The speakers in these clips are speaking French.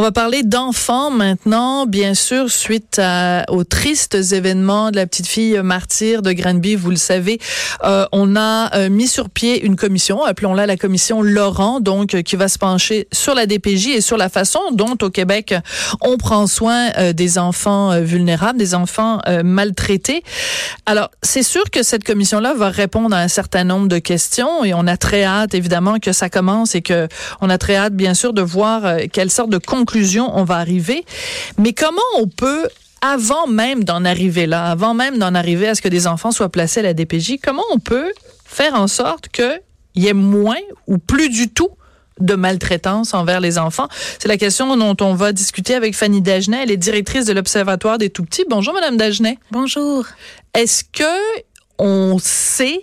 On va parler d'enfants maintenant, bien sûr, suite aux tristes événements de la petite fille martyre de Granby. Vous le savez, euh, on a euh, mis sur pied une commission, appelons-la la commission Laurent, donc euh, qui va se pencher sur la DPJ et sur la façon dont au Québec on prend soin des enfants vulnérables, des enfants maltraités. Alors, c'est sûr que cette commission-là va répondre à un certain nombre de questions et on a très hâte, évidemment, que ça commence et que on a très hâte, bien sûr, de voir quelle sorte de conclusion on va arriver. Mais comment on peut avant même d'en arriver là, avant même d'en arriver à ce que des enfants soient placés à la DPJ, comment on peut faire en sorte qu'il y ait moins ou plus du tout de maltraitance envers les enfants? C'est la question dont on va discuter avec Fanny Dagenet. Elle est directrice de l'Observatoire des tout-petits. Bonjour, Madame Dagenet. Bonjour. Est-ce que on sait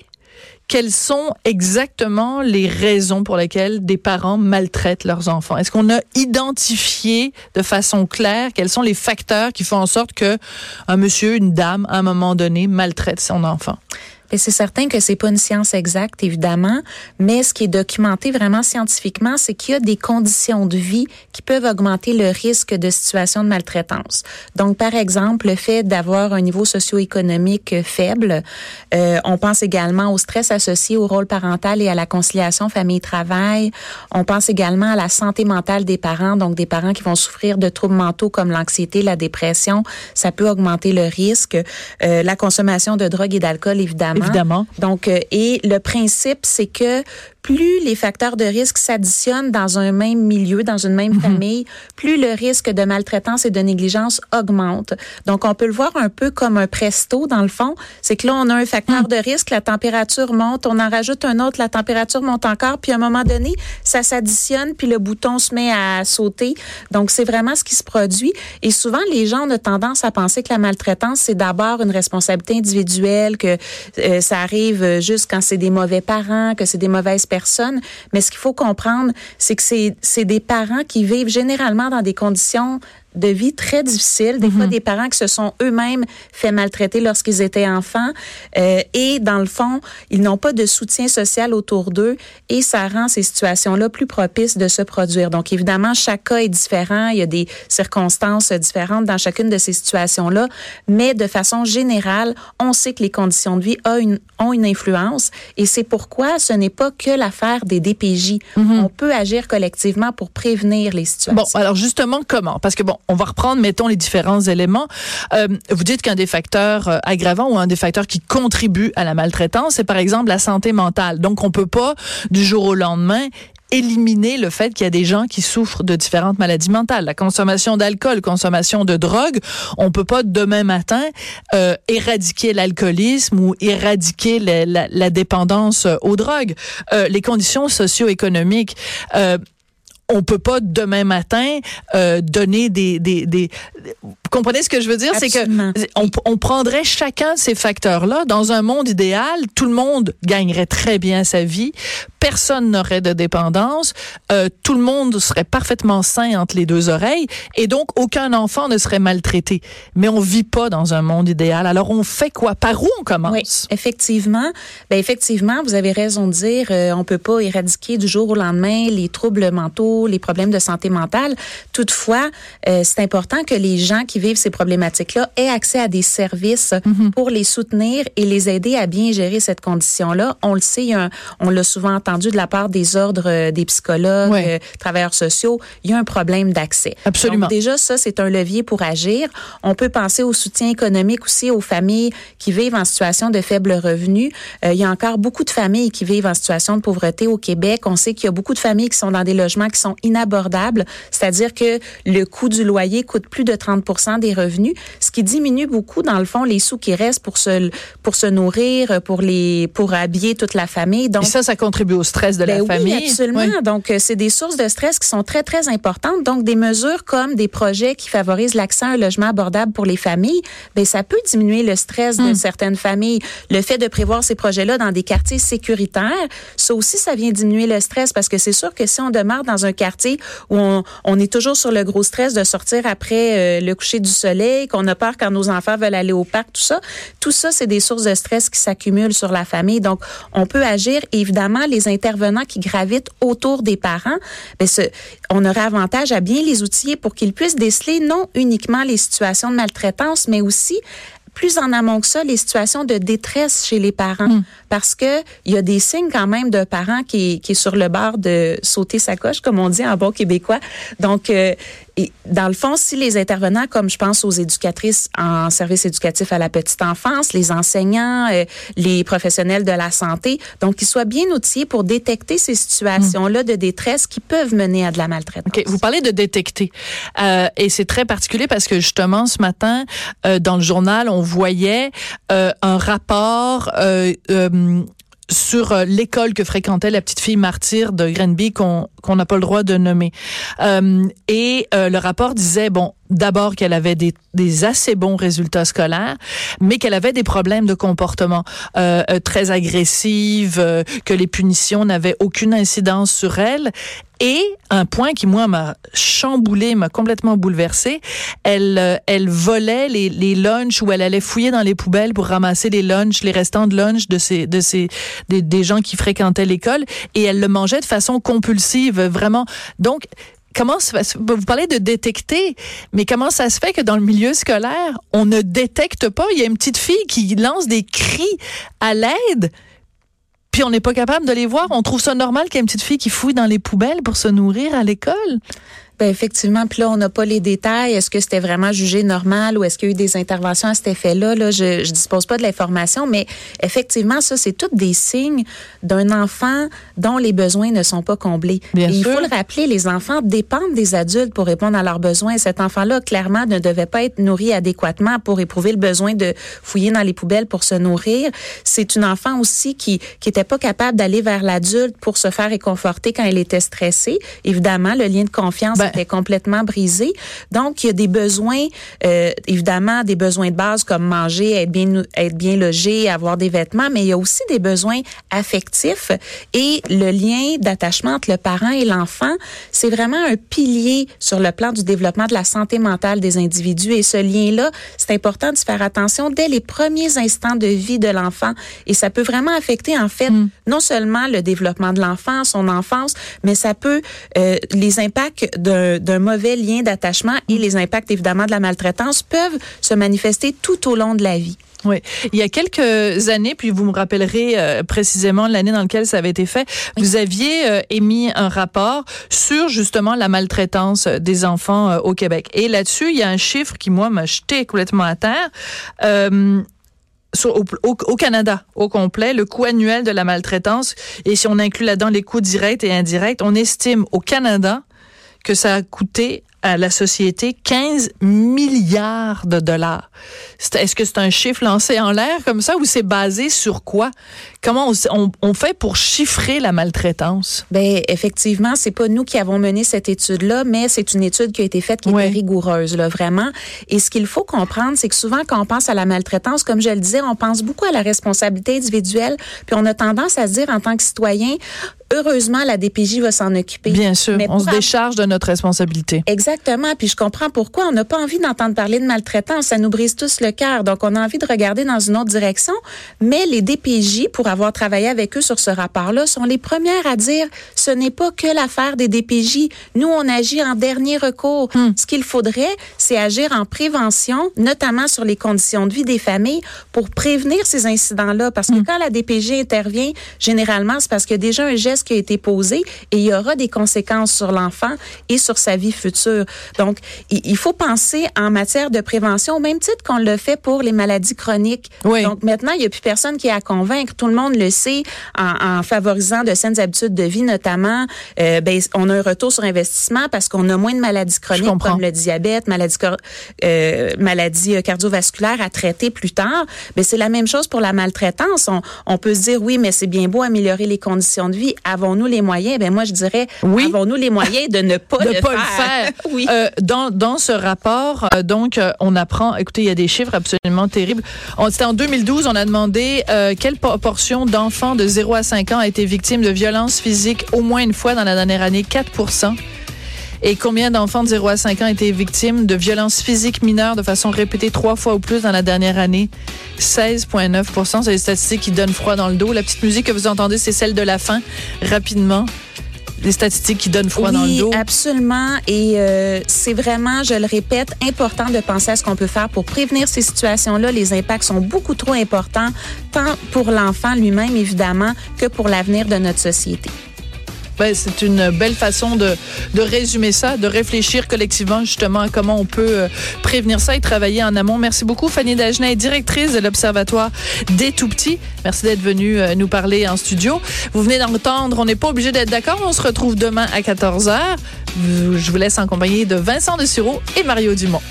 quelles sont exactement les raisons pour lesquelles des parents maltraitent leurs enfants? Est-ce qu'on a identifié de façon claire quels sont les facteurs qui font en sorte que un monsieur, une dame, à un moment donné, maltraite son enfant? Et c'est certain que c'est pas une science exacte, évidemment, mais ce qui est documenté vraiment scientifiquement, c'est qu'il y a des conditions de vie qui peuvent augmenter le risque de situation de maltraitance. Donc, par exemple, le fait d'avoir un niveau socio-économique faible. Euh, on pense également au stress associé au rôle parental et à la conciliation famille-travail. On pense également à la santé mentale des parents, donc des parents qui vont souffrir de troubles mentaux comme l'anxiété, la dépression. Ça peut augmenter le risque. Euh, la consommation de drogue et d'alcool, évidemment Évidemment. Donc, euh, et le principe, c'est que plus les facteurs de risque s'additionnent dans un même milieu, dans une même mhm. famille, plus le risque de maltraitance et de négligence augmente. Donc, on peut le voir un peu comme un presto, dans le fond. C'est que là, on a un facteur mhm. de risque, la température monte, on en rajoute un autre, la température monte encore, puis à un moment donné, ça s'additionne, puis le bouton se met à sauter. Donc, c'est vraiment ce qui se produit. Et souvent, les gens ont tendance à penser que la maltraitance, c'est d'abord une responsabilité individuelle, que euh, ça arrive juste quand c'est des mauvais parents, que c'est des mauvaises personnes. Mais ce qu'il faut comprendre, c'est que c'est des parents qui vivent généralement dans des conditions de vie très difficiles, des fois mhm. des parents qui se sont eux-mêmes fait maltraiter lorsqu'ils étaient enfants euh, et dans le fond, ils n'ont pas de soutien social autour d'eux et ça rend ces situations-là plus propices de se produire. Donc évidemment, chaque cas est différent, il y a des circonstances différentes dans chacune de ces situations-là, mais de façon générale, on sait que les conditions de vie ont une, ont une influence et c'est pourquoi ce n'est pas que l'affaire des DPJ. Mhm. On peut agir collectivement pour prévenir les situations. Bon, alors justement, comment? Parce que bon, on va reprendre, mettons, les différents éléments. Euh, vous dites qu'un des facteurs euh, aggravants ou un des facteurs qui contribue à la maltraitance, c'est par exemple la santé mentale. Donc, on peut pas, du jour au lendemain, éliminer le fait qu'il y a des gens qui souffrent de différentes maladies mentales. La consommation d'alcool, consommation de drogue, on peut pas demain matin euh, éradiquer l'alcoolisme ou éradiquer la, la, dépendance aux drogues. Euh, les conditions socio-économiques. Euh, on peut pas demain matin euh, donner des, des, des, comprenez ce que je veux dire? C'est que on, on, prendrait chacun de ces facteurs-là. Dans un monde idéal, tout le monde gagnerait très bien sa vie. Personne n'aurait de dépendance. Euh, tout le monde serait parfaitement sain entre les deux oreilles. Et donc, aucun enfant ne serait maltraité. Mais on vit pas dans un monde idéal. Alors, on fait quoi? Par où on commence? Oui, effectivement. Ben, effectivement, vous avez raison de dire, euh, on peut pas éradiquer du jour au lendemain les troubles mentaux les problèmes de santé mentale. Toutefois, euh, c'est important que les gens qui vivent ces problématiques-là aient accès à des services mhm. pour les soutenir et les aider à bien gérer cette condition-là. On le sait, on l'a souvent entendu de la part des ordres euh, des psychologues, euh, travailleurs sociaux, il y a un problème d'accès. Absolument. Donc, déjà, ça, c'est un levier pour agir. On peut penser au soutien économique aussi aux familles qui vivent en situation de faible revenu. il y a encore beaucoup de familles qui vivent en situation de pauvreté au Québec. On sait qu'il y a beaucoup de familles qui sont dans des logements qui sont inabordables, c'est-à-dire que le coût du loyer coûte plus de 30 des revenus, ce qui diminue beaucoup dans le fond les sous qui restent pour se pour se nourrir, pour les pour habiller toute la famille. Donc Et ça ça contribue au stress de la ben famille. Oui, absolument. Donc euh, c'est des sources de stress qui sont très très importantes. Donc des mesures comme des projets qui favorisent l'accès à un logement abordable pour les familles, ben ça peut diminuer le stress de hmm. certaines familles. Le fait de prévoir ces projets-là dans des quartiers sécuritaires, ça aussi ça vient diminuer le stress parce que c'est sûr que si on demeure dans un quartier où on, est toujours sur le gros stress de sortir après euh, le coucher du soleil, qu'on a peur quand nos enfants veulent aller au parc, tout ça. Tout ça, c'est des sources de stress qui s'accumulent sur la famille. Donc, on peut agir. Évidemment, les intervenants qui gravitent autour des parents, ben, on aurait avantage à bien les outiller pour qu'ils puissent déceler non uniquement les situations de maltraitance, mais aussi plus en amont que ça, les situations de détresse chez les parents. Hmm. Parce que il y a des signes quand même de parents qui, qui est sur le bord de sauter sa coche, comme on dit en bon québécois. Donc, euh, et dans le fond, si les intervenants, comme je pense aux éducatrices en service éducatif à la petite enfance, les enseignants, euh, les professionnels de la santé, donc qu'ils soient bien outillés pour détecter ces situations-là de détresse qui peuvent mener à de la maltraitance. Okay. Vous parlez de détecter, euh, et c'est très particulier parce que justement ce matin euh, dans le journal, on voyait euh, un rapport euh, euh, sur l'école que fréquentait la petite fille martyre de Grenby qu'on n'a pas le droit de nommer. Et le rapport disait bon d'abord qu'elle avait des, des, assez bons résultats scolaires, mais qu'elle avait des problèmes de comportement euh, très agressives, que les punitions n'avaient aucune incidence sur elle. Et un point qui, moi, m'a chamboulé, m'a complètement bouleversé, elle, elle volait les, les lunchs ou elle allait fouiller dans les poubelles pour ramasser les lunchs, les restants de lunch de ces, de ces, des, des gens qui fréquentaient l'école et elle le mangeait de façon compulsive, vraiment. Donc, vous parlez de détecter, mais comment ça se fait que dans le milieu scolaire, on ne détecte pas? Il y a une petite fille qui lance des cris à l'aide, puis on n'est pas capable de les voir. On trouve ça normal qu'il y ait une petite fille qui fouille dans les poubelles pour se nourrir à l'école? Ben effectivement, puis là, on n'a pas les détails. Est-ce que c'était vraiment jugé normal ou est-ce qu'il y a eu des interventions à cet effet-là? Là, je, je dispose pas de l'information, mais effectivement, ça, c'est tous des signes d'un enfant dont les besoins ne sont pas comblés. Bien Et il sûr. faut le rappeler, les enfants dépendent des adultes pour répondre à leurs besoins. Cet enfant-là, clairement, ne devait pas être nourri adéquatement pour éprouver le besoin de fouiller dans les poubelles pour se nourrir. C'est une enfant aussi qui qui était pas capable d'aller vers l'adulte pour se faire réconforter quand elle était stressée. Évidemment, le lien de confiance Ben, était complètement brisé. Donc, il y a des besoins, euh, évidemment, des besoins de base comme manger, être bien, être bien logé, avoir des vêtements, mais il y a aussi des besoins affectifs et le lien d'attachement entre le parent et l'enfant, c'est vraiment un pilier sur le plan du développement de la santé mentale des individus. Et ce lien-là, c'est important de se faire attention dès les premiers instants de vie de l'enfant. Et ça peut vraiment affecter, en fait, non seulement le développement de l'enfant, son enfance, mais ça peut euh, les impacts d'un d'un mauvais lien d'attachement et les impacts évidemment de la maltraitance peuvent se manifester tout au long de la vie. Oui. Il y a quelques années, puis vous me rappellerez euh, précisément l'année dans laquelle ça avait été fait, vous aviez euh, émis un rapport sur justement la maltraitance des enfants euh, au Québec. Et là-dessus, il y a un chiffre qui, moi, m'a jeté complètement à terre. Euh, sur, au, au, au, Canada au complet, le coût annuel de la maltraitance, et si on inclut là-dedans les coûts directs et indirects, on estime au Canada que ça a coûté à la société 15 milliards de dollars. Est-ce que c'est un chiffre lancé en l'air comme ça ou c'est basé sur quoi? Comment on, on, on, fait pour chiffrer la maltraitance? Ben effectivement, c'est pas nous qui avons mené cette étude-là, mais c'est une étude qui a été faite qui était rigoureuse, là, vraiment. Et ce qu'il faut comprendre, c'est que souvent quand on pense à la maltraitance, comme je le disais, on pense beaucoup à la responsabilité individuelle, puis on a tendance à se dire en tant que citoyen, heureusement, la DPJ va s'en occuper. Bien sûr, Mais on se décharge de notre responsabilité. Exactement, puis je comprends pourquoi on n'a pas envie d'entendre parler de maltraitance, ça nous brise tous le cœur. Donc on a envie de regarder dans une autre direction, mais les DPJ pour avoir travaillé avec eux sur ce rapport-là sont les premières à dire ce n'est pas que l'affaire des DPJ. Nous on agit en dernier recours. Hmm. Ce qu'il faudrait, c'est agir en prévention, notamment sur les conditions de vie des familles pour prévenir ces incidents-là parce que hmm. quand la DPJ intervient, généralement c'est parce qu'il y a déjà un geste qui a été posé et il y aura des conséquences sur l'enfant et sur sa vie future. Donc, il faut penser en matière de prévention au même titre qu'on le fait pour les maladies chroniques. Oui. Donc, maintenant, il n'y a plus personne qui est à convaincre. Tout le monde le sait en, en favorisant de saines habitudes de vie, notamment. Euh, ben, on a un retour sur investissement parce qu'on a moins de maladies chroniques comme le diabète, maladie, euh, maladie cardiovasculaire à traiter plus tard. Mais c'est la même chose pour la maltraitance. On, on peut se dire, oui, mais c'est bien beau améliorer les conditions de vie avons-nous les moyens? Ben moi, je dirais, oui. avons-nous les moyens de ne pas, de le, pas faire? le faire? Euh, dans, dans ce rapport, euh, donc, euh, on apprend, écoutez, il y a des chiffres absolument terribles. C'était en 2012, on a demandé quelle proportion d'enfants de 0 à 5 ans a été victime de violences physiques au moins une fois dans la dernière année, 4% Et combien d'enfants de 0 à 5 ans étaient victimes de violences physiques mineures de façon répétée trois fois ou plus dans la dernière année? 16,9% C'est des statistiques qui donnent froid dans le dos. La petite musique que vous entendez, c'est celle de la fin. Rapidement les statistiques qui donnent froid dans le dos. absolument. Et euh, c'est vraiment, je le répète, important de penser à ce qu'on peut faire pour prévenir ces situations-là. Les impacts sont beaucoup trop importants, tant pour l'enfant lui-même, évidemment, que pour l'avenir de notre société. Ben, c'est une belle façon de, de résumer ça, de réfléchir collectivement justement à comment on peut euh, prévenir ça et travailler en amont. Merci beaucoup, Fanny Dagenet, directrice de l'Observatoire des Tout-Petits. Merci d'être venue euh, nous parler en studio. Vous venez d'entendre, on n'est pas obligé d'être d'accord, on se retrouve demain à 14h. Je vous laisse en compagnie de Vincent Dessureau et Mario Dumont.